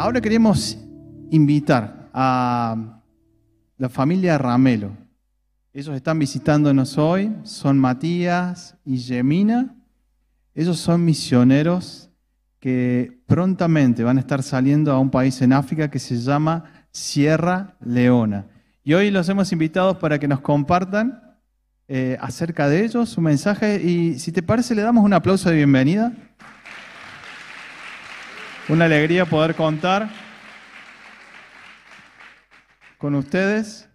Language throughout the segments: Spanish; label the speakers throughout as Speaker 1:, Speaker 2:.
Speaker 1: Ahora queremos invitar a la familia Ramelo. Ellos están visitándonos hoy, son Matías y Gemina. Ellos son misioneros que prontamente van a estar saliendo a un país en África que se llama Sierra Leona. Y hoy los hemos invitado para que nos compartan eh, acerca de ellos su mensaje. Y si te parece, le damos un aplauso de bienvenida. Una alegría poder contar con ustedes.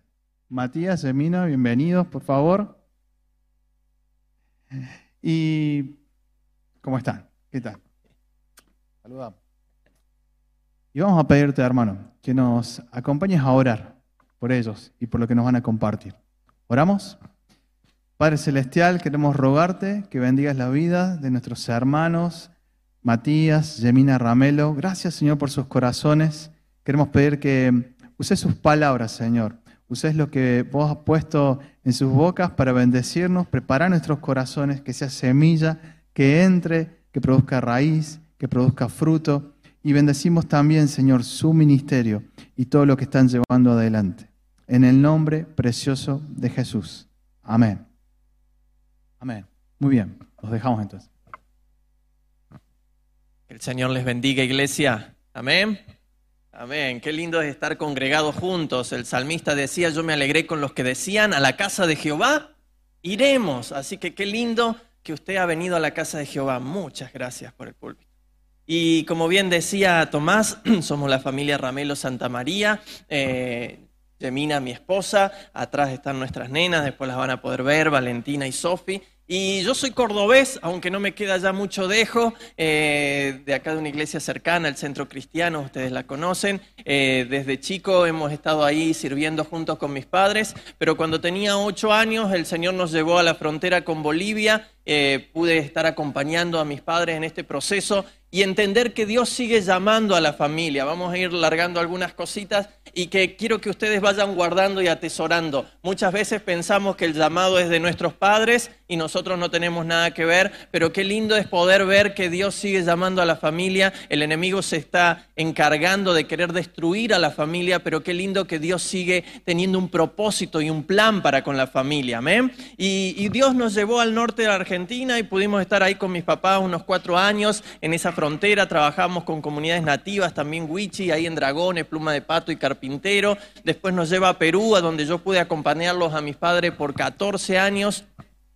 Speaker 1: Matías, Emina, bienvenidos, por favor. Y, ¿cómo están? ¿Qué tal? Saludamos. Y vamos a pedirte, hermano, que nos acompañes a orar por ellos y por lo que nos van a compartir. ¿Oramos? Padre Celestial, queremos rogarte que bendigas la vida de nuestros hermanos Matías, Yemina Ramelo. Gracias, Señor, por sus corazones. Queremos pedir que uses sus palabras, Señor. Uses lo que vos has puesto en sus bocas para bendecirnos, preparar nuestros corazones, que sea semilla, que entre, que produzca raíz, que produzca fruto. Y bendecimos también, Señor, su ministerio y todo lo que están llevando adelante. En el nombre precioso de Jesús. Amén. Amén. Muy bien, los dejamos entonces.
Speaker 2: Que el Señor les bendiga, iglesia. Amén. Amén. Qué lindo es estar congregados juntos. El salmista decía, yo me alegré con los que decían, a la casa de Jehová iremos. Así que qué lindo que usted ha venido a la casa de Jehová. Muchas gracias por el púlpito. Y como bien decía Tomás, somos la familia Ramelo Santa María. Eh, mi esposa, atrás están nuestras nenas, después las van a poder ver, Valentina y Sofi. Y yo soy cordobés, aunque no me queda ya mucho dejo, eh, de acá de una iglesia cercana, el Centro Cristiano, ustedes la conocen. Eh, desde chico hemos estado ahí sirviendo juntos con mis padres, pero cuando tenía ocho años el Señor nos llevó a la frontera con Bolivia, eh, pude estar acompañando a mis padres en este proceso y entender que Dios sigue llamando a la familia. Vamos a ir largando algunas cositas y que quiero que ustedes vayan guardando y atesorando. Muchas veces pensamos que el llamado es de nuestros padres y nosotros no tenemos nada que ver, pero qué lindo es poder ver que Dios sigue llamando a la familia. El enemigo se está encargando de querer destruir a la familia, pero qué lindo que Dios sigue teniendo un propósito y un plan para con la familia. Amén. Y, Dios nos llevó al norte de la Argentina y pudimos estar ahí con mis papás unos cuatro años en esa trabajamos con comunidades nativas, también Wichi, ahí en Dragones, Pluma de Pato y Carpintero. Después nos lleva a Perú, a donde yo pude acompañarlos a mis padres por 14 años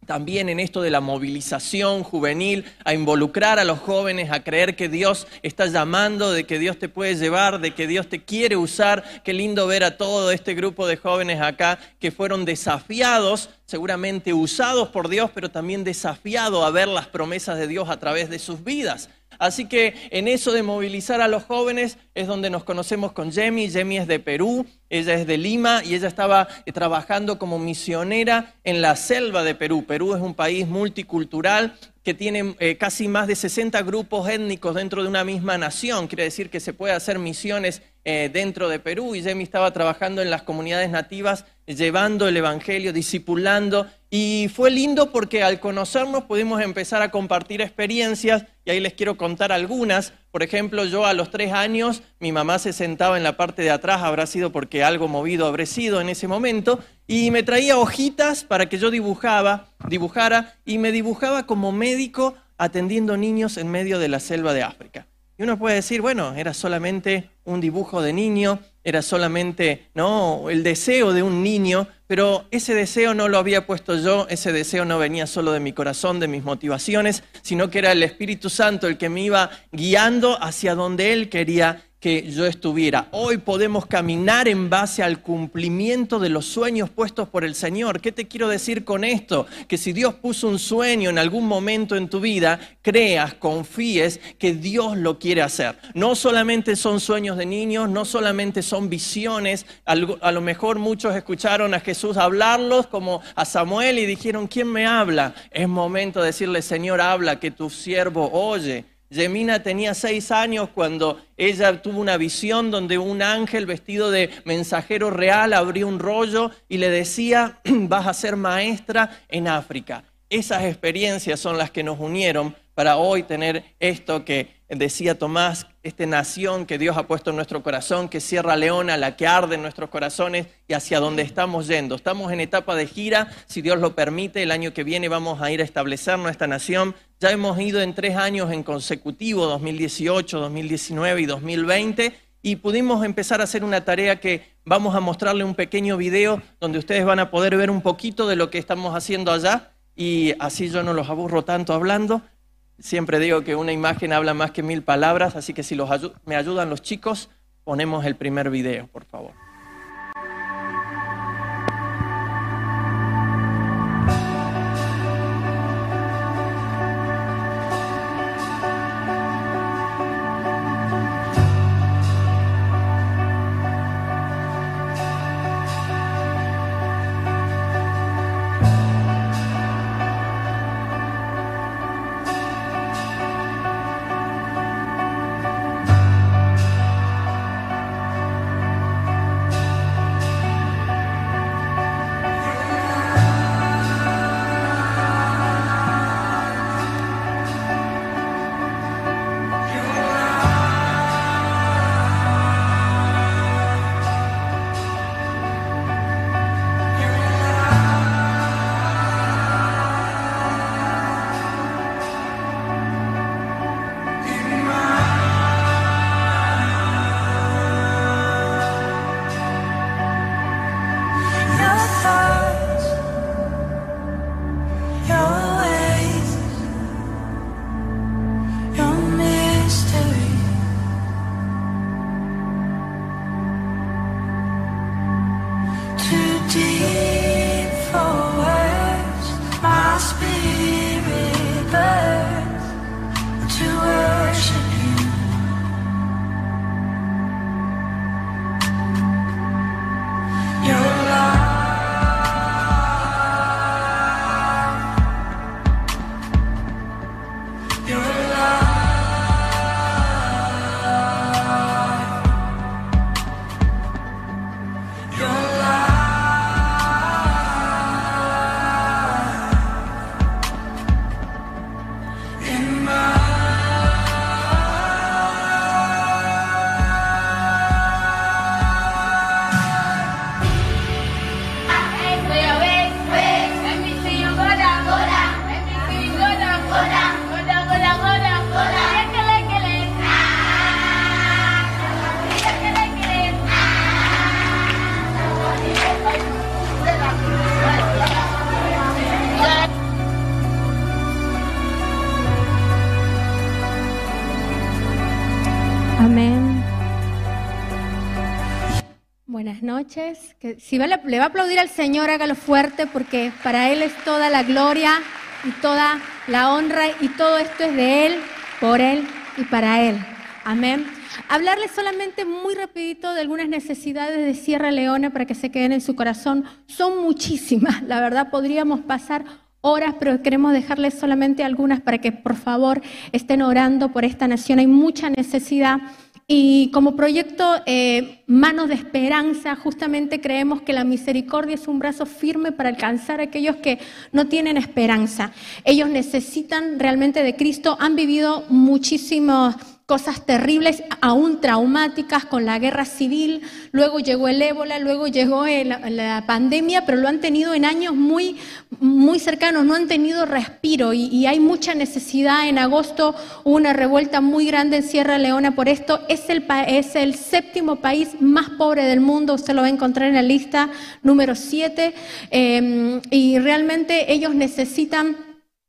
Speaker 2: también en esto de la movilización juvenil, a involucrar a los jóvenes, a creer que Dios está llamando, de que Dios te puede llevar, de que Dios te quiere usar. Qué lindo ver a todo este grupo de jóvenes acá que fueron desafiados, seguramente usados por Dios, pero también desafiados a ver las promesas de Dios a través de sus vidas. Así que en eso de movilizar a los jóvenes es donde nos conocemos con Jemi. Jemi es de Perú, ella es de Lima y ella estaba eh, trabajando como misionera en la selva de Perú. Perú es un país multicultural que tiene eh, casi más de 60 grupos étnicos dentro de una misma nación. Quiere decir que se puede hacer misiones eh, dentro de Perú y Jemi estaba trabajando en las comunidades nativas, llevando el Evangelio, discipulando. Y fue lindo porque al conocernos pudimos empezar a compartir experiencias y ahí les quiero contar algunas. Por ejemplo, yo a los tres años, mi mamá se sentaba en la parte de atrás, habrá sido porque algo movido habré sido en ese momento, y me traía hojitas para que yo dibujaba, dibujara, y me dibujaba como médico atendiendo niños en medio de la selva de África. Y uno puede decir, bueno, era solamente un dibujo de niño, era solamente no el deseo de un niño, pero ese deseo no lo había puesto yo, ese deseo no venía solo de mi corazón, de mis motivaciones, sino que era el Espíritu Santo el que me iba guiando hacia donde él quería que yo estuviera. Hoy podemos caminar en base al cumplimiento de los sueños puestos por el Señor. ¿Qué te quiero decir con esto? Que si Dios puso un sueño en algún momento en tu vida, creas, confíes que Dios lo quiere hacer. No solamente son sueños de niños, no solamente son visiones. A lo mejor muchos escucharon a Jesús hablarlos como a Samuel y dijeron, ¿quién me habla? Es momento de decirle, Señor, habla, que tu siervo oye. Yemina tenía seis años cuando ella tuvo una visión donde un ángel vestido de mensajero real abrió un rollo y le decía, vas a ser maestra en África. Esas experiencias son las que nos unieron para hoy tener esto que decía Tomás, esta nación que Dios ha puesto en nuestro corazón, que Sierra Leona, la que arde en nuestros corazones y hacia donde estamos yendo. Estamos en etapa de gira, si Dios lo permite, el año que viene vamos a ir a establecer nuestra nación. Ya hemos ido en tres años en consecutivo, 2018, 2019 y 2020, y pudimos empezar a hacer una tarea que vamos a mostrarle un pequeño video donde ustedes van a poder ver un poquito de lo que estamos haciendo allá y así yo no los aburro tanto hablando. Siempre digo que una imagen habla más que mil palabras, así que si los me ayudan los chicos, ponemos el primer video, por favor.
Speaker 3: Que si le va a aplaudir al Señor, hágalo fuerte porque para Él es toda la gloria y toda la honra y todo esto es de Él, por Él y para Él. Amén. Hablarles solamente muy rapidito de algunas necesidades de Sierra Leona para que se queden en su corazón. Son muchísimas, la verdad podríamos pasar horas, pero queremos dejarles solamente algunas para que por favor estén orando por esta nación. Hay mucha necesidad y como proyecto eh, Manos de Esperanza, justamente creemos que la misericordia es un brazo firme para alcanzar a aquellos que no tienen esperanza. Ellos necesitan realmente de Cristo, han vivido muchísimos cosas terribles, aún traumáticas con la guerra civil, luego llegó el ébola, luego llegó la, pandemia, pero lo han tenido en años muy, muy cercanos, no han tenido respiro y, hay mucha necesidad. En agosto hubo una revuelta muy grande en Sierra Leona por esto. Es el, es el séptimo país más pobre del mundo, usted lo va a encontrar en la lista número 7, eh, y realmente ellos necesitan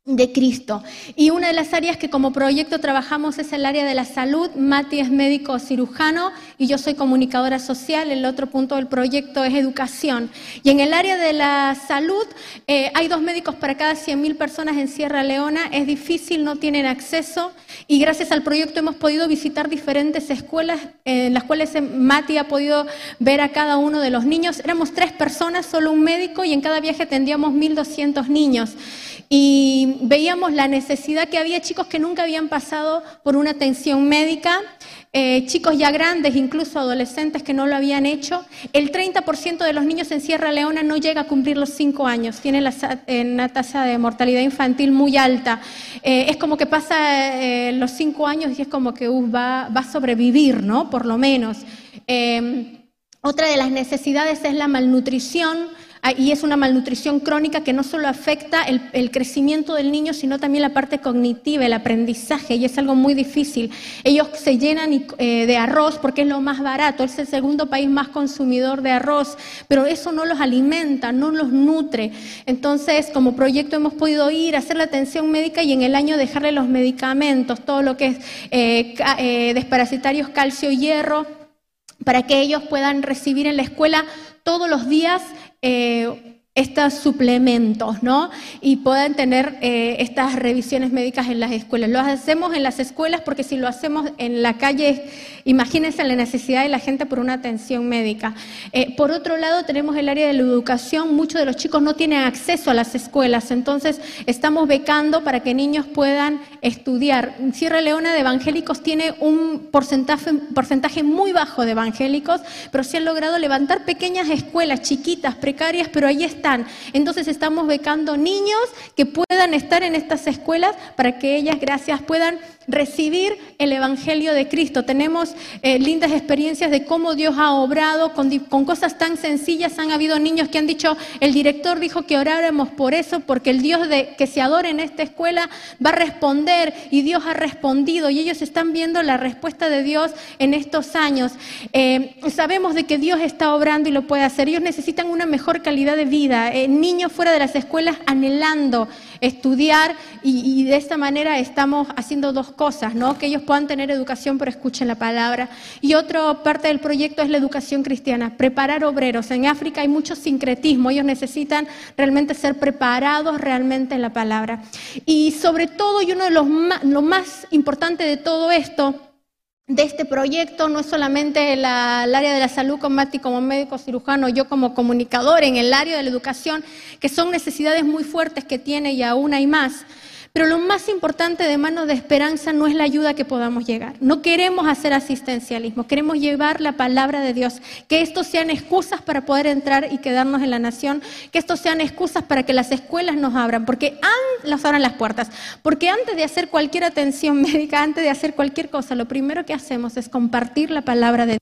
Speaker 3: de Cristo. Y una de las áreas que como proyecto trabajamos es el área de la salud. Mati es médico cirujano y yo soy comunicadora social. El otro punto del proyecto es educación. Y en el área de la salud eh, hay dos médicos para cada 100.000 personas en Sierra Leona. Es difícil, no tienen acceso. Y gracias al proyecto hemos podido visitar diferentes escuelas en las cuales Mati ha podido ver a cada uno de los niños. Éramos tres personas, solo un médico y en cada viaje atendíamos 1.200 niños. Y veíamos la necesidad que había chicos que nunca habían pasado por una atención médica, eh, chicos ya grandes, incluso adolescentes que no lo habían hecho. El 30% de los niños en Sierra Leona no llega a cumplir los 5 años, tiene la, una tasa de mortalidad infantil muy alta. Eh, es como que pasa eh, los 5 años y es como que uh, va, a sobrevivir, ¿no? Por lo menos. otra de las necesidades es la malnutrición. Ah, y es una malnutrición crónica que no solo afecta el, crecimiento del niño, sino también la parte cognitiva, el aprendizaje, y es algo muy difícil. Ellos se llenan eh, de arroz porque es lo más barato, es el segundo país más consumidor de arroz, pero eso no los alimenta, no los nutre. Entonces, como proyecto hemos podido ir, a hacer la atención médica y en el año dejarle los medicamentos, todo lo que es eh, eh, desparasitarios, calcio, hierro, para que ellos puedan recibir en la escuela todos los días eh, estos suplementos, ¿no? Y puedan tener eh, estas revisiones médicas en las escuelas. Lo hacemos en las escuelas porque si lo hacemos en la calle, imagínense la necesidad de la gente por una atención médica. Eh, por otro lado, tenemos el área de la educación. Muchos de los chicos no tienen acceso a las escuelas, entonces estamos becando para que niños puedan estudiar. Sierra Leona de evangélicos tiene un porcentaje, muy bajo de evangélicos, pero se han logrado levantar pequeñas escuelas chiquitas, precarias, pero ahí está entonces estamos becando niños que puedan estar en estas escuelas para que ellas, gracias, puedan recibir el Evangelio de Cristo. Tenemos eh, lindas experiencias de cómo Dios ha obrado con, cosas tan sencillas. Han habido niños que han dicho, el director dijo que oráramos por eso, porque el Dios que se adora en esta escuela va a responder y Dios ha respondido y ellos están viendo la respuesta de Dios en estos años. Eh, sabemos de que Dios está obrando y lo puede hacer. Ellos necesitan una mejor calidad de vida. Eh, niños fuera de las escuelas anhelando estudiar y, de esta manera estamos haciendo dos cosas, ¿no? Que ellos puedan tener educación pero escuchen la palabra. Y otra parte del proyecto es la educación cristiana, preparar obreros. En África hay mucho sincretismo, ellos necesitan realmente ser preparados realmente en la palabra. Y sobre todo, y uno de los lo más importante de todo esto, de este proyecto, no es solamente el área de la salud como Mati como médico cirujano, yo como comunicador en el área de la educación, que son necesidades muy fuertes que tiene y aún hay más. Pero lo más importante de Manos de Esperanza no es la ayuda que podamos llegar. No queremos hacer asistencialismo, queremos llevar la palabra de Dios. Que estos sean excusas para poder entrar y quedarnos en la nación. Que estos sean excusas para que las escuelas nos abran, porque nos abran las puertas. Porque antes de hacer cualquier atención médica, antes de hacer cualquier cosa, lo primero que hacemos es compartir la palabra de Dios.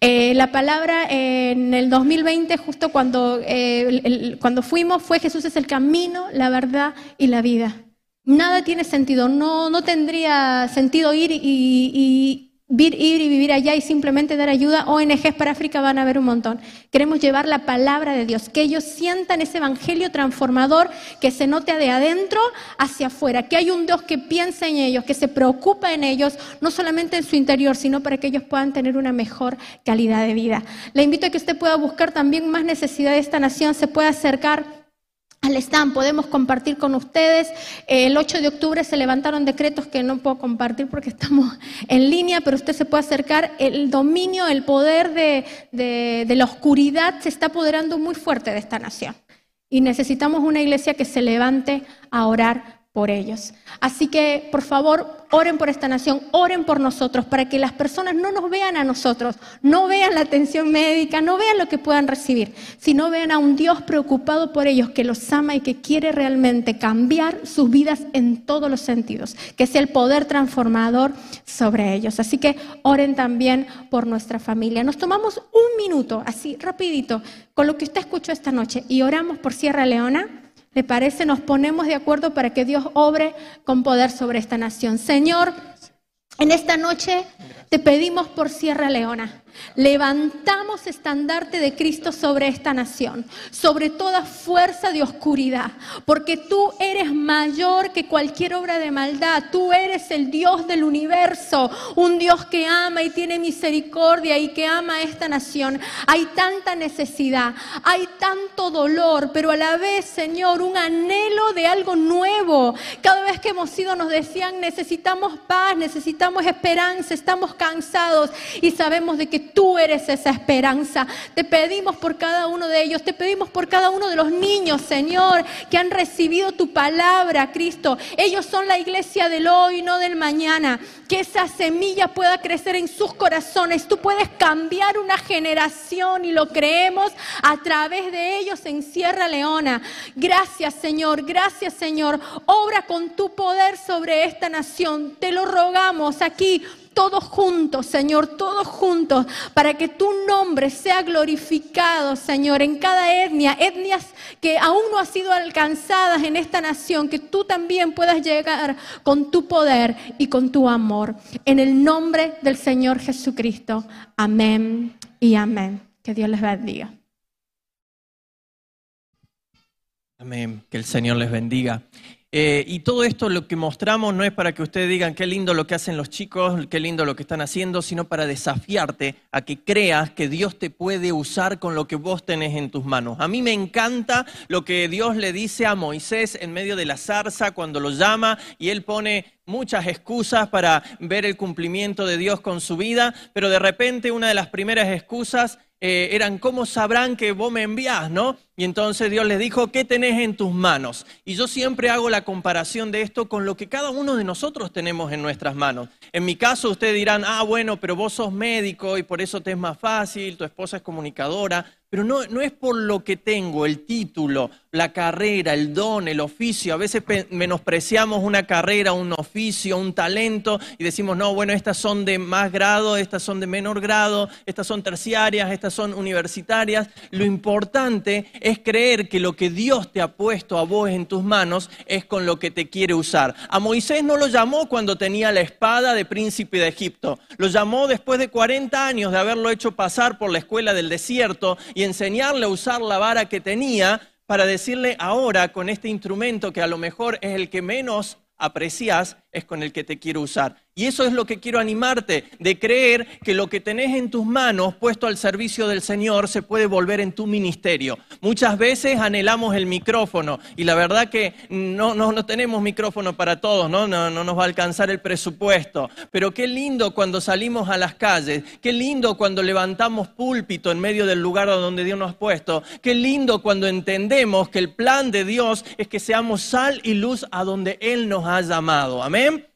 Speaker 3: Eh, la palabra en el 2020, justo cuando, eh, cuando fuimos, fue Jesús es el camino, la verdad y la vida. Nada tiene sentido, no, no tendría sentido ir y, ir y vivir allá y simplemente dar ayuda. ONGs para África van a haber un montón. Queremos llevar la palabra de Dios, que ellos sientan ese evangelio transformador que se note de adentro hacia afuera, que hay un Dios que piensa en ellos, que se preocupa en ellos, no solamente en su interior, sino para que ellos puedan tener una mejor calidad de vida. Le invito a que usted pueda buscar también más necesidad de esta nación, se pueda acercar al stand, podemos compartir con ustedes. El 8 de octubre se levantaron decretos que no puedo compartir porque estamos en línea, pero usted se puede acercar. El dominio, el poder de, de la oscuridad se está apoderando muy fuerte de esta nación. Y necesitamos una iglesia que se levante a orar por ellos. Así que, por favor, oren por esta nación, oren por nosotros, para que las personas no nos vean a nosotros, no vean la atención médica, no vean lo que puedan recibir, sino vean a un Dios preocupado por ellos, que los ama y que quiere realmente cambiar sus vidas en todos los sentidos, que es el poder transformador sobre ellos. Así que oren también por nuestra familia. Nos tomamos un minuto, así rapidito, con lo que usted escuchó esta noche y oramos por Sierra Leona. ¿Le parece? Nos ponemos de acuerdo para que Dios obre con poder sobre esta nación. Señor, en esta noche te pedimos por Sierra Leona. Levantamos estandarte de Cristo sobre esta nación, sobre toda fuerza de oscuridad, porque tú eres mayor que cualquier obra de maldad. Tú eres el Dios del universo, un Dios que ama y tiene misericordia y que ama a esta nación. Hay tanta necesidad, hay tanto dolor, pero a la vez, Señor, un anhelo de algo nuevo. Cada vez que hemos ido nos decían, necesitamos paz, necesitamos esperanza, estamos cansados y sabemos de que tú eres esa esperanza. Te pedimos por cada uno de ellos, te pedimos por cada uno de los niños, Señor, que han recibido tu palabra, Cristo. Ellos son la iglesia del hoy, no del mañana. Que esa semilla pueda crecer en sus corazones. Tú puedes cambiar una generación y lo creemos a través de ellos en Sierra Leona. Gracias, Señor. Gracias, Señor. Obra con tu poder sobre esta nación. Te lo rogamos aquí todos juntos, Señor, todos juntos, para que tu nombre sea glorificado, Señor, en cada etnia, etnias que aún no han sido alcanzadas en esta nación, que tú también puedas llegar con tu poder y con tu amor. En el nombre del Señor Jesucristo. Amén y amén. Que Dios les bendiga.
Speaker 2: Amén. Que el Señor les bendiga. Eh, y todo esto lo que mostramos no es para que ustedes digan qué lindo lo que hacen los chicos, qué lindo lo que están haciendo, sino para desafiarte a que creas que Dios te puede usar con lo que vos tenés en tus manos. A mí me encanta lo que Dios le dice a Moisés en medio de la zarza cuando lo llama y él pone muchas excusas para ver el cumplimiento de Dios con su vida, pero de repente una de las primeras excusas eh, eran, ¿cómo sabrán que vos me envías, no? Y entonces Dios les dijo, ¿qué tenés en tus manos? Y yo siempre hago la comparación de esto con lo que cada uno de nosotros tenemos en nuestras manos. En mi caso, ustedes dirán, ah, bueno, pero vos sos médico y por eso te es más fácil, tu esposa es comunicadora. Pero no, no es por lo que tengo, el título, la carrera, el don, el oficio. A veces menospreciamos una carrera, un oficio, un talento y decimos, no, bueno, estas son de más grado, estas son de menor grado, estas son terciarias, estas son universitarias. Lo importante es creer que lo que Dios te ha puesto a vos en tus manos es con lo que te quiere usar. A Moisés no lo llamó cuando tenía la espada de príncipe de Egipto. Lo llamó después de 40 años de haberlo hecho pasar por la escuela del desierto enseñarle a usar la vara que tenía para decirle ahora con este instrumento que a lo mejor es el que menos aprecias, es con el que te quiero usar. Y eso es lo que quiero animarte, de creer que lo que tenés en tus manos puesto al servicio del Señor se puede volver en tu ministerio. Muchas veces anhelamos el micrófono y la verdad que no, no, no tenemos micrófono para todos, ¿no? ¿no? No nos va a alcanzar el presupuesto. Pero qué lindo cuando salimos a las calles, qué lindo cuando levantamos púlpito en medio del lugar donde Dios nos ha puesto, qué lindo cuando entendemos que el plan de Dios es que seamos sal y luz a donde Él nos ha llamado. Amén. Amén,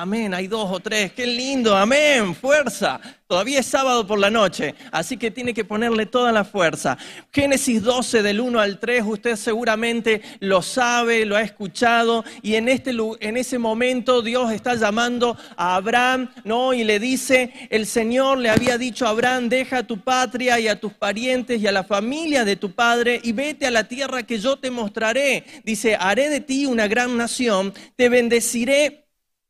Speaker 2: hay dos o tres, qué lindo, amén, fuerza. Todavía es sábado por la noche, así que tiene que ponerle toda la fuerza. Génesis 12 del 1 al 3, usted seguramente lo sabe, lo ha escuchado, y en, este, en ese momento Dios está llamando a Abraham, ¿no? Y le dice, el Señor le había dicho a Abraham, deja a tu patria y a tus parientes y a la familia de tu padre y vete a la tierra que yo te mostraré. Dice, haré de ti una gran nación, te bendeciré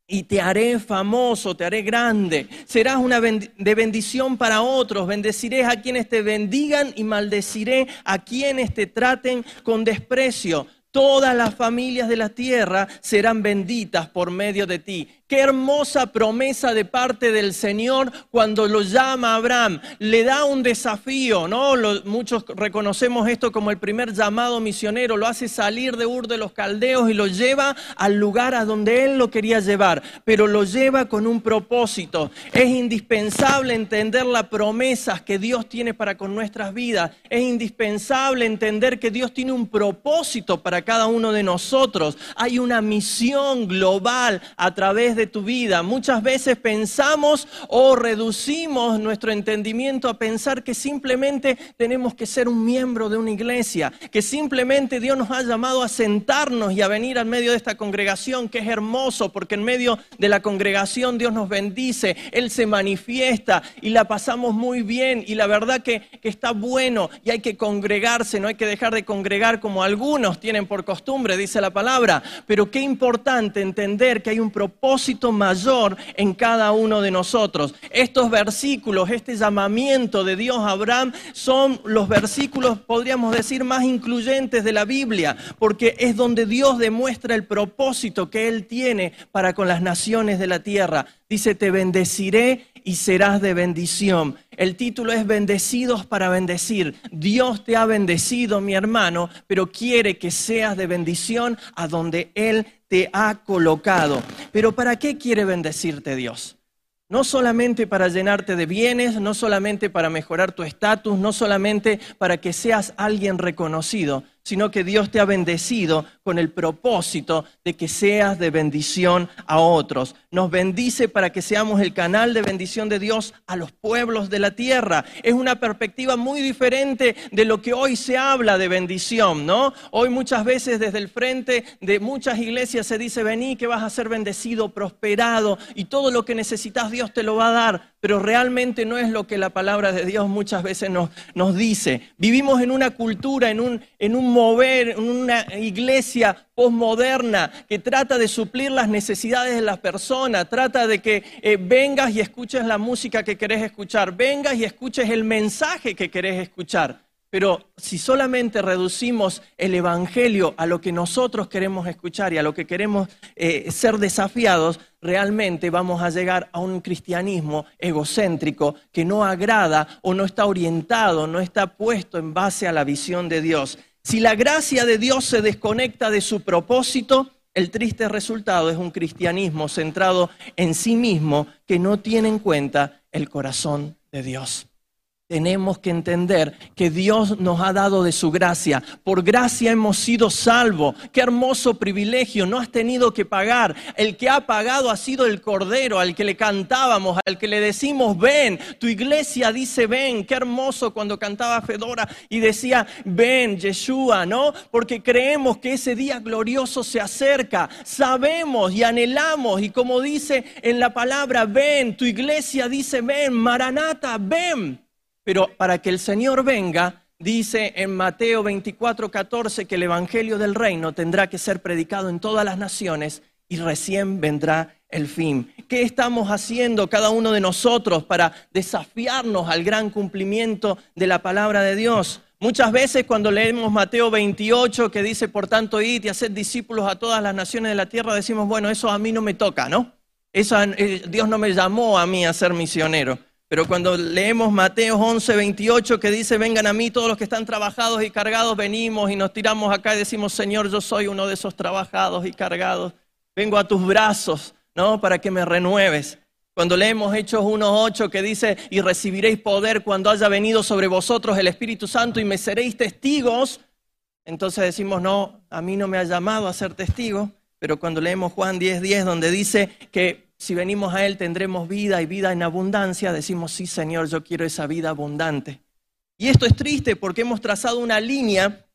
Speaker 2: y te haré famoso, te haré grande. Serás una de bendición para otros. Bendeciré a quienes te bendigan y maldeciré a quienes te traten con desprecio. Todas las familias de la tierra serán benditas por medio de ti. Qué hermosa promesa de parte del Señor cuando lo llama a Abraham. Le da un desafío, ¿no? muchos reconocemos esto como el primer llamado misionero. Lo hace salir de Ur de los Caldeos y lo lleva al lugar a donde él lo quería llevar. Pero lo lleva con un propósito. Es indispensable entender las promesas que Dios tiene para con nuestras vidas. Es indispensable entender que Dios tiene un propósito para cada uno de nosotros. Hay una misión global a través de tu vida. Muchas veces pensamos o reducimos nuestro entendimiento a pensar que simplemente tenemos que ser un miembro de una iglesia, que simplemente Dios nos ha llamado a sentarnos y a venir al medio de esta congregación, que es hermoso, porque en medio de la congregación Dios nos bendice, Él se manifiesta y la pasamos muy bien y la verdad que, que está bueno y hay que congregarse, no hay que dejar de congregar como algunos tienen por costumbre, dice la palabra, pero qué importante entender que hay un propósito mayor en cada uno de nosotros. Estos versículos, este llamamiento de Dios a Abraham son los versículos, podríamos decir, más incluyentes de la Biblia, porque es donde Dios demuestra el propósito que Él tiene para con las naciones de la tierra. Dice, te bendeciré y serás de bendición. El título es Bendecidos para bendecir. Dios te ha bendecido, mi hermano, pero quiere que seas de bendición a donde Él te ha colocado. Pero ¿para qué quiere bendecirte Dios? no solamente para llenarte de bienes, no solamente para mejorar tu estatus, no solamente para que seas alguien reconocido, sino que Dios te ha bendecido con el propósito de que seas de bendición a otros. Nos bendice para que seamos el canal de bendición de Dios a los pueblos de la tierra. Es una perspectiva muy diferente de lo que hoy se habla de bendición, ¿no? Hoy muchas veces desde el frente de muchas iglesias se dice, vení que vas a ser bendecido, prosperado y todo lo que necesitas Dios te lo va a dar, pero realmente no es lo que la palabra de Dios muchas veces nos, nos dice. Vivimos en una cultura, en un, en un mover, en una iglesia postmoderna que trata de suplir las necesidades de las personas, trata de que eh, vengas y escuches la música que querés escuchar, vengas y escuches el mensaje que querés escuchar. Pero si solamente reducimos el Evangelio a lo que nosotros queremos escuchar y a lo que queremos eh, ser desafiados, realmente vamos a llegar a un cristianismo egocéntrico que no agrada o no está orientado, no está puesto en base a la visión de Dios. Si la gracia de Dios se desconecta de su propósito, el triste resultado es un cristianismo centrado en sí mismo que no tiene en cuenta el corazón de Dios. Tenemos que entender que Dios nos ha dado de su gracia. Por gracia hemos sido salvos. Qué hermoso privilegio. No has tenido que pagar. El que ha pagado ha sido el Cordero, al que le cantábamos, al que le decimos, ven. Tu iglesia dice, ven. Qué hermoso cuando cantaba Fedora y decía, ven, Yeshua, ¿no? Porque creemos que ese día glorioso se acerca. Sabemos y anhelamos. Y como dice en la palabra, ven. Tu iglesia dice, ven. Maranata, ven. Pero para que el Señor venga, dice en Mateo 24, 14 que el Evangelio del Reino tendrá que ser predicado en todas las naciones y recién vendrá el fin. ¿Qué estamos haciendo cada uno de nosotros para desafiarnos al gran cumplimiento de la palabra de Dios? Muchas veces cuando leemos Mateo 28 que dice, por tanto, id y haced discípulos a todas las naciones de la tierra, decimos, bueno, eso a mí no me toca, ¿no? Eso, eh, Dios no me llamó a mí a ser misionero. Pero cuando leemos Mateo 11, 28, que dice, vengan a mí todos los que están trabajados y cargados, venimos y nos tiramos acá y decimos, Señor, yo soy uno de esos trabajados y cargados. Vengo a tus brazos, ¿no? Para que me renueves. Cuando leemos Hechos 1.8 que dice, y recibiréis poder cuando haya venido sobre vosotros el Espíritu Santo y me seréis testigos, entonces decimos, no, a mí no me ha llamado a ser testigo. Pero cuando leemos Juan 10.10, 10, donde dice que si venimos a Él tendremos vida y vida en abundancia, decimos, sí Señor, yo quiero esa vida abundante. Y esto es triste porque hemos trazado una línea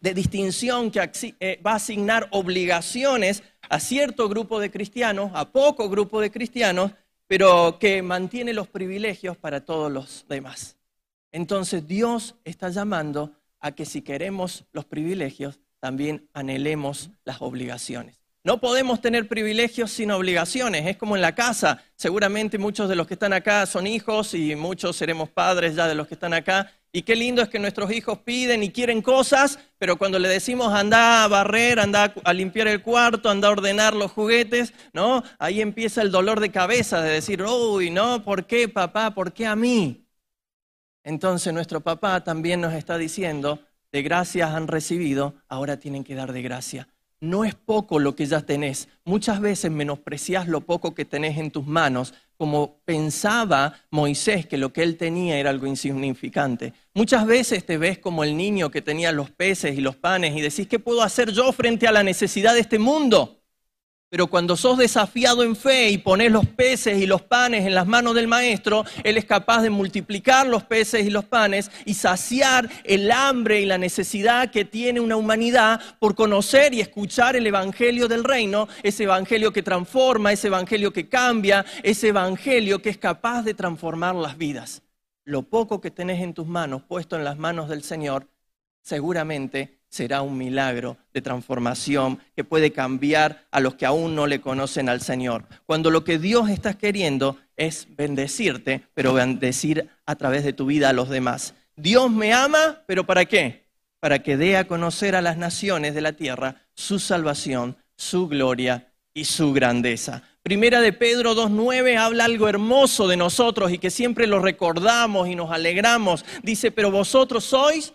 Speaker 2: de distinción que eh, va a asignar obligaciones a cierto grupo de cristianos, a poco grupo de cristianos, pero que mantiene los privilegios para todos los demás. Entonces Dios está llamando a que si queremos los privilegios, también anhelemos las obligaciones. No podemos tener privilegios sin obligaciones. Es como en la casa. Seguramente muchos de los que están acá son hijos y muchos seremos padres ya de los que están acá. Y qué lindo es que nuestros hijos piden y quieren cosas, pero cuando le decimos anda a barrer, anda a limpiar el cuarto, anda a ordenar los juguetes, ¿no? Ahí empieza el dolor de cabeza de decir, uy, no, ¿por qué papá? ¿Por qué a mí? Entonces nuestro papá también nos está diciendo, de gracias han recibido, ahora tienen que dar de gracia no es poco lo que ya tenés. Muchas veces menosprecias lo poco que tenés en tus manos, como pensaba Moisés que lo que él tenía era algo insignificante. Muchas veces te ves como el niño que tenía los peces y los panes y decís, ¿qué puedo hacer yo frente a la necesidad de este mundo? Pero cuando sos desafiado en fe y pones los peces y los panes en las manos del maestro, Él es capaz de multiplicar los peces y los panes y saciar el hambre y la necesidad que tiene una humanidad por conocer y escuchar el Evangelio del reino, ese Evangelio que transforma, ese Evangelio que cambia, ese Evangelio que es capaz de transformar las vidas. Lo poco que tenés en tus manos, puesto en las manos del Señor, seguramente será un milagro de transformación que puede cambiar a los que aún no le conocen al Señor. Cuando lo que Dios está queriendo es bendecirte, pero bendecir a través de tu vida a los demás. Dios me ama, pero ¿para qué? Para que dé a conocer a las naciones de la tierra su salvación, su gloria y su grandeza. Primera de Pedro 2.9 habla algo hermoso de nosotros y que siempre lo recordamos y nos alegramos. Dice, pero vosotros sois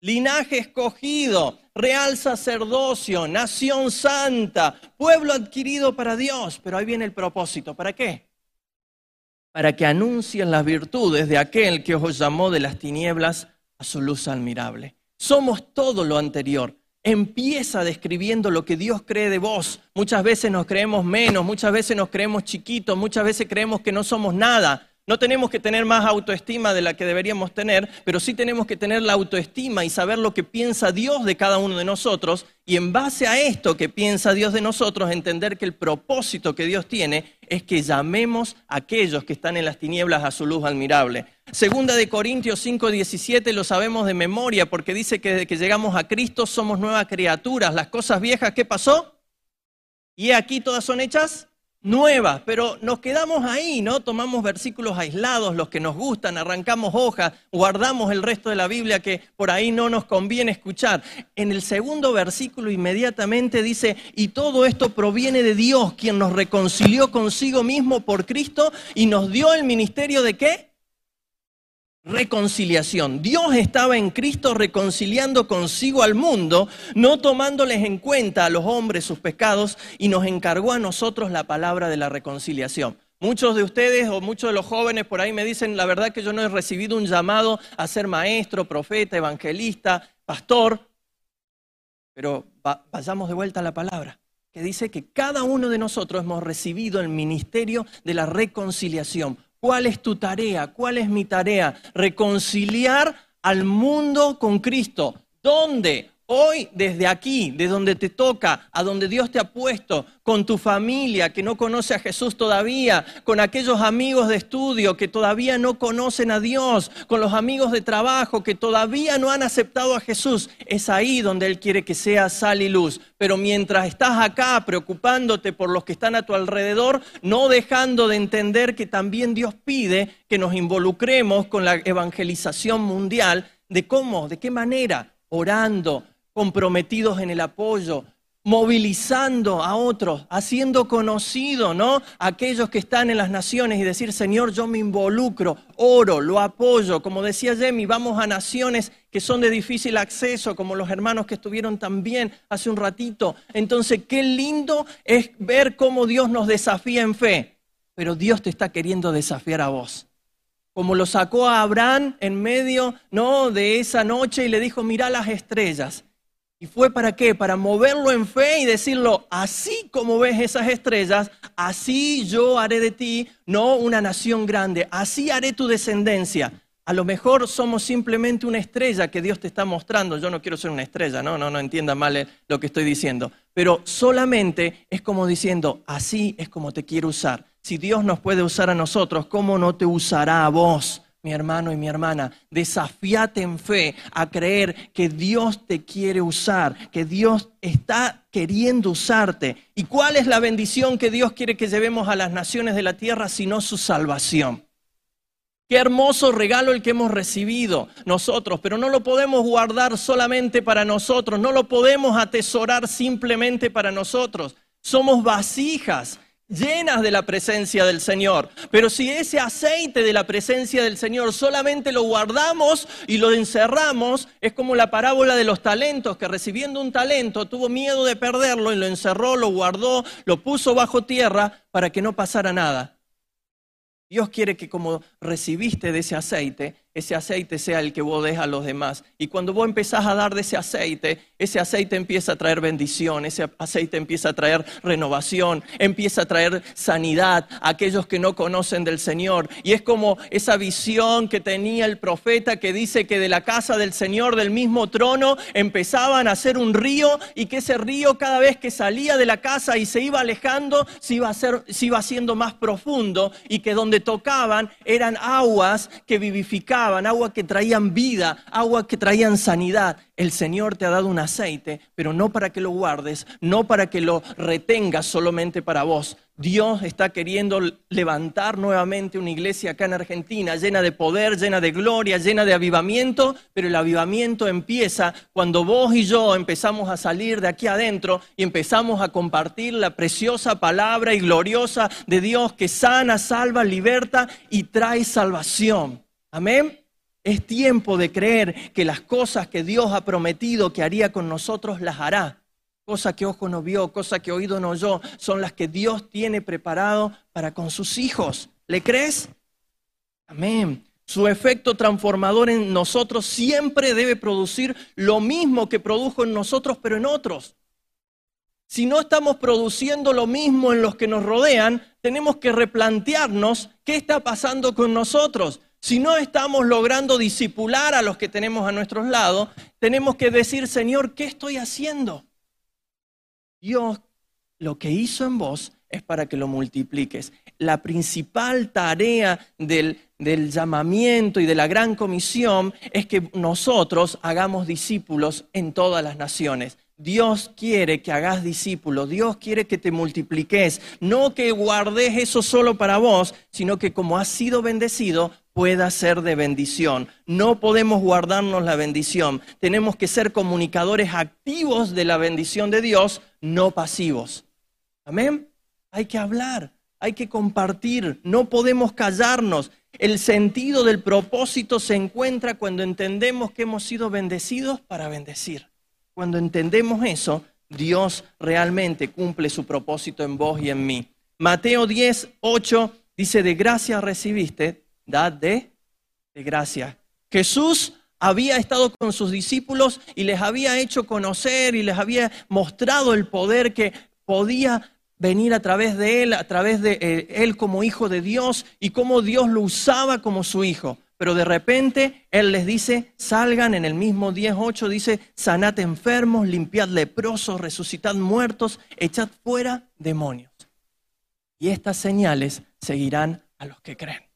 Speaker 2: linaje escogido, real sacerdocio, nación santa, pueblo adquirido para Dios. Pero ahí viene el propósito. ¿Para qué? para que anuncien las virtudes de aquel que os llamó de las tinieblas a su luz admirable. Somos todo lo anterior. Empieza describiendo lo que Dios cree de vos. Muchas veces nos creemos menos, muchas veces nos creemos chiquitos, muchas veces creemos que no somos nada. No tenemos que tener más autoestima de la que deberíamos tener, pero sí tenemos que tener la autoestima y saber lo que piensa Dios de cada uno de nosotros y en base a esto que piensa Dios de nosotros, entender que el propósito que Dios tiene es que llamemos a aquellos que están en las tinieblas a su luz admirable. Segunda de Corintios 5:17 lo sabemos de memoria porque dice que desde que llegamos a Cristo somos nuevas criaturas. Las cosas viejas, ¿qué pasó? Y aquí todas son hechas nuevas, pero nos quedamos ahí, ¿no? Tomamos versículos aislados, los que nos gustan, arrancamos hojas, guardamos el resto de la Biblia que por ahí no nos conviene escuchar. En el segundo versículo inmediatamente dice, y todo esto proviene de Dios, quien nos reconcilió consigo mismo por Cristo y nos dio el ministerio de qué? Reconciliación. Dios estaba en Cristo reconciliando consigo al mundo, no tomándoles en cuenta a los hombres sus pecados y nos encargó a nosotros la palabra de la reconciliación. Muchos de ustedes o muchos de los jóvenes por ahí me dicen, la verdad que yo no he recibido un llamado a ser maestro, profeta, evangelista, pastor, pero vayamos de vuelta a la palabra, que dice que cada uno de nosotros hemos recibido el ministerio de la reconciliación. ¿Cuál es tu tarea? ¿Cuál es mi tarea? Reconciliar al mundo con Cristo. ¿Dónde? Hoy, desde aquí, de donde te toca, a donde Dios te ha puesto, con tu familia que no conoce a Jesús todavía, con aquellos amigos de estudio que todavía no conocen a Dios, con los amigos de trabajo que todavía no han aceptado a Jesús, es ahí donde Él quiere que sea sal y luz. Pero mientras estás acá preocupándote por los que están a tu alrededor, no dejando de entender que también Dios pide que nos involucremos con la evangelización mundial, de cómo, de qué manera, orando, comprometidos en el apoyo, movilizando a otros, haciendo conocido, ¿no? aquellos que están en las naciones y decir, Señor, yo me involucro, oro, lo apoyo. Como decía Jemmy, vamos a naciones que son de difícil acceso, como los hermanos que estuvieron también hace un ratito. Entonces, qué lindo es ver cómo Dios nos desafía en fe, pero Dios te está queriendo desafiar a vos como lo sacó a Abraham en medio ¿no? de esa noche y le dijo, mira las estrellas. ¿Y fue para qué? Para moverlo en fe y decirlo, así como ves esas estrellas, así yo haré de ti, no una nación grande, así haré tu descendencia. A lo mejor somos simplemente una estrella que Dios te está mostrando. Yo no quiero ser una estrella, no, no, no entienda mal lo que estoy diciendo. Pero solamente es como diciendo, así es como te quiero usar. Si Dios nos puede usar a nosotros, ¿cómo no te usará a vos? Mi hermano y mi hermana, desafíate en fe a creer que Dios te quiere usar, que Dios está queriendo usarte. ¿Y cuál es la bendición que Dios quiere que llevemos a las naciones de la tierra sino su salvación? Qué hermoso regalo el que hemos recibido nosotros, pero no lo podemos guardar solamente para nosotros, no lo podemos atesorar simplemente para nosotros. Somos vasijas llenas de la presencia del Señor. Pero si ese aceite de la presencia del Señor solamente lo guardamos y lo encerramos, es como la parábola de los talentos, que recibiendo un talento tuvo miedo de perderlo y lo encerró, lo guardó, lo puso bajo tierra para que no pasara nada. Dios quiere que como recibiste de ese aceite, ese aceite sea el que vos des a los demás. Y cuando vos empezás a dar de ese aceite, ese aceite empieza a traer bendición, ese aceite empieza a traer renovación, empieza a traer sanidad a aquellos que no conocen del Señor. Y es como esa visión que tenía el profeta que dice que de la casa del Señor, del mismo trono, empezaban a hacer un río y que ese río cada vez que salía de la casa y se iba alejando, se iba, a se iba haciendo más profundo y que donde tocaban eran aguas que vivificaban agua que traían vida, agua que traían sanidad. El Señor te ha dado un aceite, pero no para que lo guardes, no para que lo retengas solamente para vos. Dios está queriendo levantar nuevamente una iglesia acá en Argentina, llena de poder, llena de gloria, llena de avivamiento, pero el avivamiento empieza cuando vos y yo empezamos a salir de aquí adentro y empezamos a compartir la preciosa palabra y gloriosa de Dios que sana, salva, liberta y trae salvación. Amén. Es tiempo de creer que las cosas que Dios ha prometido que haría con nosotros las hará. Cosa que ojo no vio, cosa que oído no oyó, son las que Dios tiene preparado para con sus hijos. ¿Le crees? Amén. Su efecto transformador en nosotros siempre debe producir lo mismo que produjo en nosotros, pero en otros. Si no estamos produciendo lo mismo en los que nos rodean, tenemos que replantearnos qué está pasando con nosotros. Si no estamos logrando disipular a los que tenemos a nuestros lados, tenemos que decir, Señor, ¿qué estoy haciendo? Dios lo que hizo en vos es para que lo multipliques. La principal tarea del, llamamiento y de la gran comisión es que nosotros hagamos discípulos en todas las naciones. Dios quiere que hagas discípulos, Dios quiere que te multipliques, no que guardes eso solo para vos, sino que como has sido bendecido, pueda ser de bendición. No podemos guardarnos la bendición, tenemos que ser comunicadores activos de la bendición de Dios, no pasivos. Amén. Hay que hablar, hay que compartir, no podemos callarnos. El sentido del propósito se encuentra cuando entendemos que hemos sido bendecidos para bendecir. Cuando entendemos eso, Dios realmente cumple su propósito en vos y en mí. Mateo 10, 8 dice, de gracia recibiste, de, de gracia. Jesús había estado con sus discípulos y les había hecho conocer y les había mostrado el poder que podía venir a través de él, a través de eh, él como hijo de Dios y cómo Dios lo usaba como su hijo. Pero de repente él les dice, salgan en el mismo 10.8, dice, sanad enfermos, limpiad leprosos, resucitad muertos, echad fuera demonios. Y estas señales seguirán a los que creen.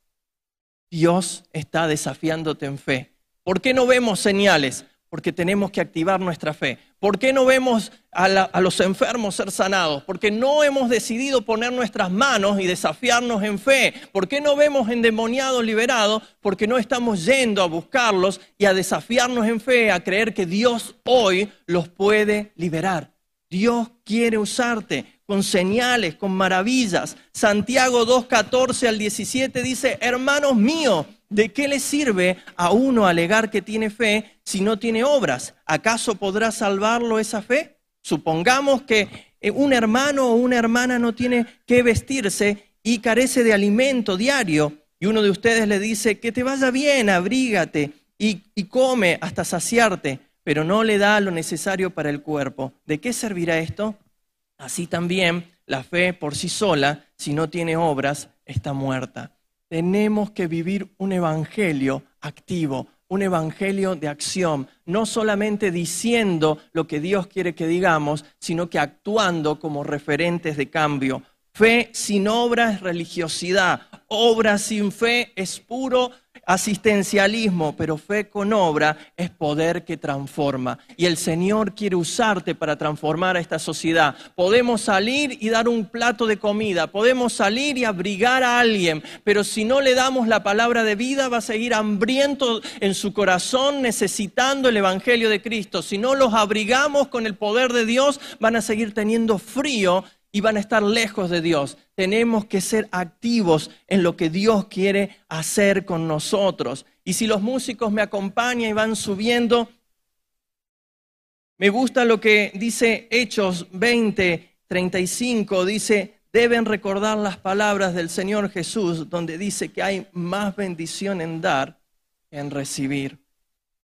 Speaker 2: Dios está desafiándote en fe. ¿Por qué no vemos señales? Porque tenemos que activar nuestra fe. ¿Por qué no vemos a, los enfermos ser sanados? Porque no hemos decidido poner nuestras manos y desafiarnos en fe. ¿Por qué no vemos endemoniados liberados? Porque no estamos yendo a buscarlos y a desafiarnos en fe, a creer que Dios hoy los puede liberar. Dios quiere usarte con señales, con maravillas. Santiago 2.14 al 17 dice, hermanos míos, ¿De qué le sirve a uno alegar que tiene fe si no tiene obras? ¿Acaso podrá salvarlo esa fe? Supongamos que eh, un hermano o una hermana no tiene que vestirse y carece de alimento diario y uno de ustedes le dice que te vaya bien, abrígate y, y come hasta saciarte, pero no le da lo necesario para el cuerpo. ¿De qué servirá esto? Así también la fe por sí sola, si no tiene obras, está muerta tenemos que vivir un evangelio activo, un evangelio de acción, no solamente diciendo lo que Dios quiere que digamos, sino que actuando como referentes de cambio. Fe sin obra es religiosidad, obra sin fe es puro asistencialismo, pero fe con obra es poder que transforma. Y el Señor quiere usarte para transformar a esta sociedad. Podemos salir y dar un plato de comida, podemos salir y abrigar a alguien, pero si no le damos la palabra de vida, va a seguir hambriento en su corazón, necesitando el Evangelio de Cristo. Si no los abrigamos con el poder de Dios, van a seguir teniendo frío y van a estar lejos de Dios. Tenemos que ser activos en lo que Dios quiere hacer con nosotros. Y si los músicos me acompañan y van subiendo, me gusta lo que dice Hechos 20, 35, dice, deben recordar las palabras del Señor Jesús, donde dice que hay más bendición en dar que en recibir.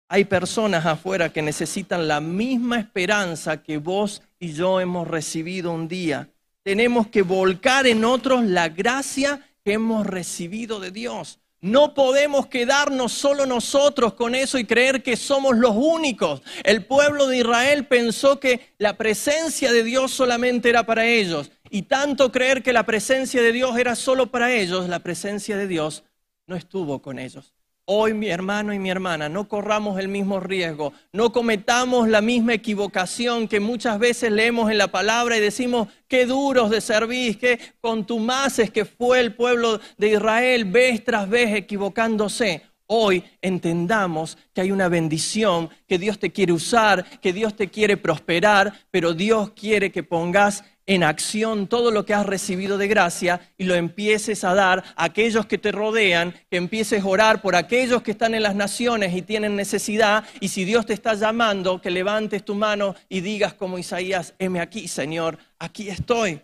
Speaker 2: Hay personas afuera que necesitan la misma esperanza que vos y yo hemos recibido un día. Tenemos que volcar en otros la gracia que hemos recibido de Dios. No podemos quedarnos solo nosotros con eso y creer que somos los únicos. El pueblo de Israel pensó que la presencia de Dios solamente era para ellos. Y tanto creer que la presencia de Dios era solo para ellos, la presencia de Dios no estuvo con ellos. Hoy, mi hermano y mi hermana, no corramos el mismo riesgo, no cometamos la misma equivocación que muchas veces leemos en la palabra y decimos, qué duros de servir, qué contumaces que fue el pueblo de Israel, vez tras vez equivocándose. Hoy entendamos que hay una bendición, que Dios te quiere usar, que Dios te quiere prosperar, pero Dios quiere que pongas en acción todo lo que has recibido de gracia y lo empieces a dar a aquellos que te rodean, que empieces a orar por aquellos que están en las naciones y tienen necesidad, y si Dios te está llamando, que levantes tu mano y digas como Isaías, heme aquí, Señor, aquí estoy.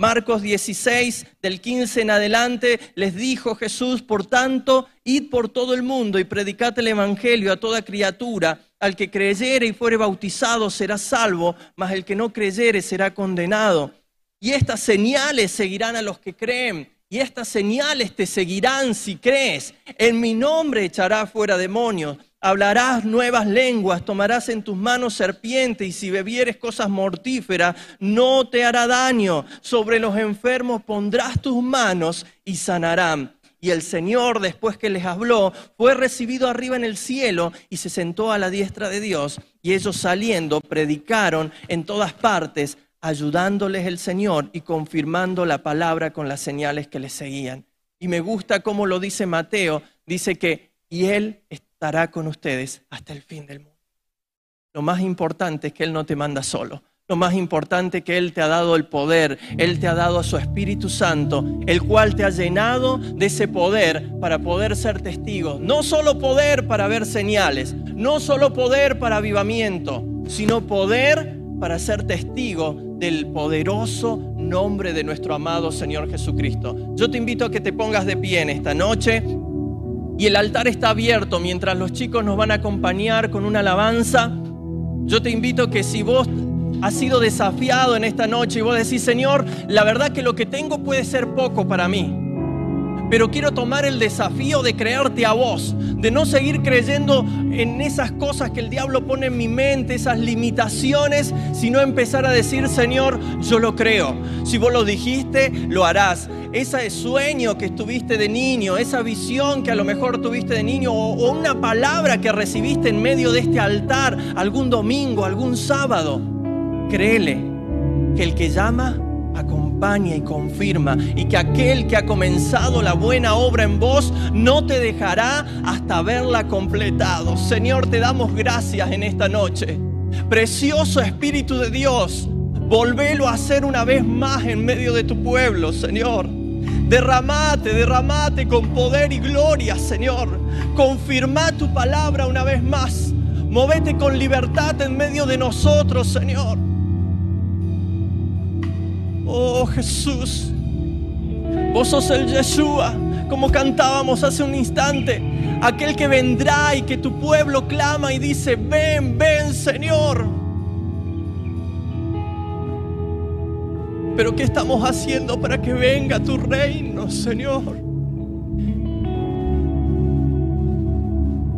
Speaker 2: Marcos 16, del 15 en adelante, les dijo Jesús, por tanto, id por todo el mundo y predicad el Evangelio a toda criatura. Al que creyere y fuere bautizado será salvo, mas el que no creyere será condenado. Y estas señales seguirán a los que creen. Y estas señales te seguirán si crees. En mi nombre echará fuera demonios hablarás nuevas lenguas, tomarás en tus manos serpiente y si bebieres cosas mortíferas, no te hará daño. Sobre los enfermos pondrás tus manos y sanarán. Y el Señor, después que les habló, fue recibido arriba en el cielo y se sentó a la diestra de Dios. Y ellos saliendo predicaron en todas partes, ayudándoles el Señor y confirmando la palabra con las señales que les seguían. Y me gusta cómo lo dice Mateo, dice que, y él estará con ustedes hasta el fin del mundo. Lo más importante es que Él no te manda solo. Lo más importante es que Él te ha dado el poder, Él te ha dado a su Espíritu Santo, el cual te ha llenado de ese poder para poder ser testigo. No solo poder para ver señales, no solo poder para avivamiento, sino poder para ser testigo del poderoso nombre de nuestro amado Señor Jesucristo. Yo te invito a que te pongas de pie en esta noche y el altar está abierto mientras los chicos nos van a acompañar con una alabanza. Yo te invito que si vos has sido desafiado en esta noche y vos decís, Señor, la verdad que lo que tengo puede ser poco para mí pero quiero tomar el desafío de creerte a vos, de no seguir creyendo en esas cosas que el diablo pone en mi mente, esas limitaciones, sino empezar a decir, Señor, yo lo creo. Si vos lo dijiste, lo harás. Ese sueño que estuviste de niño, esa visión que a lo mejor tuviste de niño, o, una palabra que recibiste en medio de este altar algún domingo, algún sábado, créele que el que llama acompaña y confirma y que aquel que ha comenzado la buena obra en vos no te dejará hasta haberla completado. Señor, te damos gracias en esta noche. Precioso Espíritu de Dios, volvelo a hacer una vez más en medio de tu pueblo, Señor. Derramate, derramate con poder y gloria, Señor. Confirma tu palabra una vez más. Movete con libertad en medio de nosotros, Señor. Oh Jesús, vos sos el Yeshua, como cantábamos hace un instante, aquel que vendrá y que tu pueblo clama y dice, ven, ven Señor. Pero ¿qué estamos haciendo para que venga tu reino, Señor?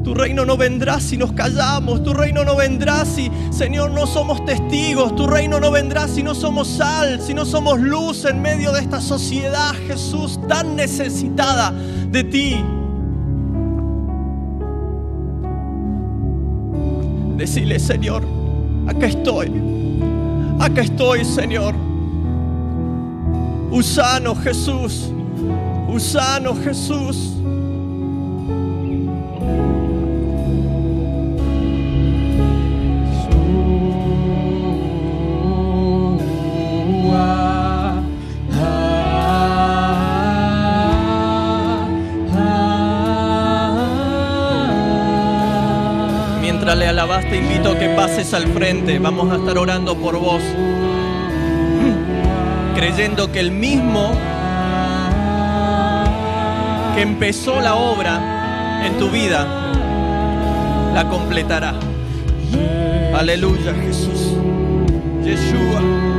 Speaker 2: Tu reino no vendrá si nos callamos. Tu reino no vendrá si, Señor, no somos testigos. Tu reino no vendrá si no somos sal, si no somos luz en medio de esta sociedad, Jesús, tan necesitada de ti. Decile, Señor, acá estoy. Acá estoy, Señor. Usano, Jesús. Usano, Jesús. Te invito a que pases al frente. Vamos a estar orando por vos. Creyendo que el mismo que empezó la obra en tu vida, la completará. Aleluya, Jesús. Yeshua.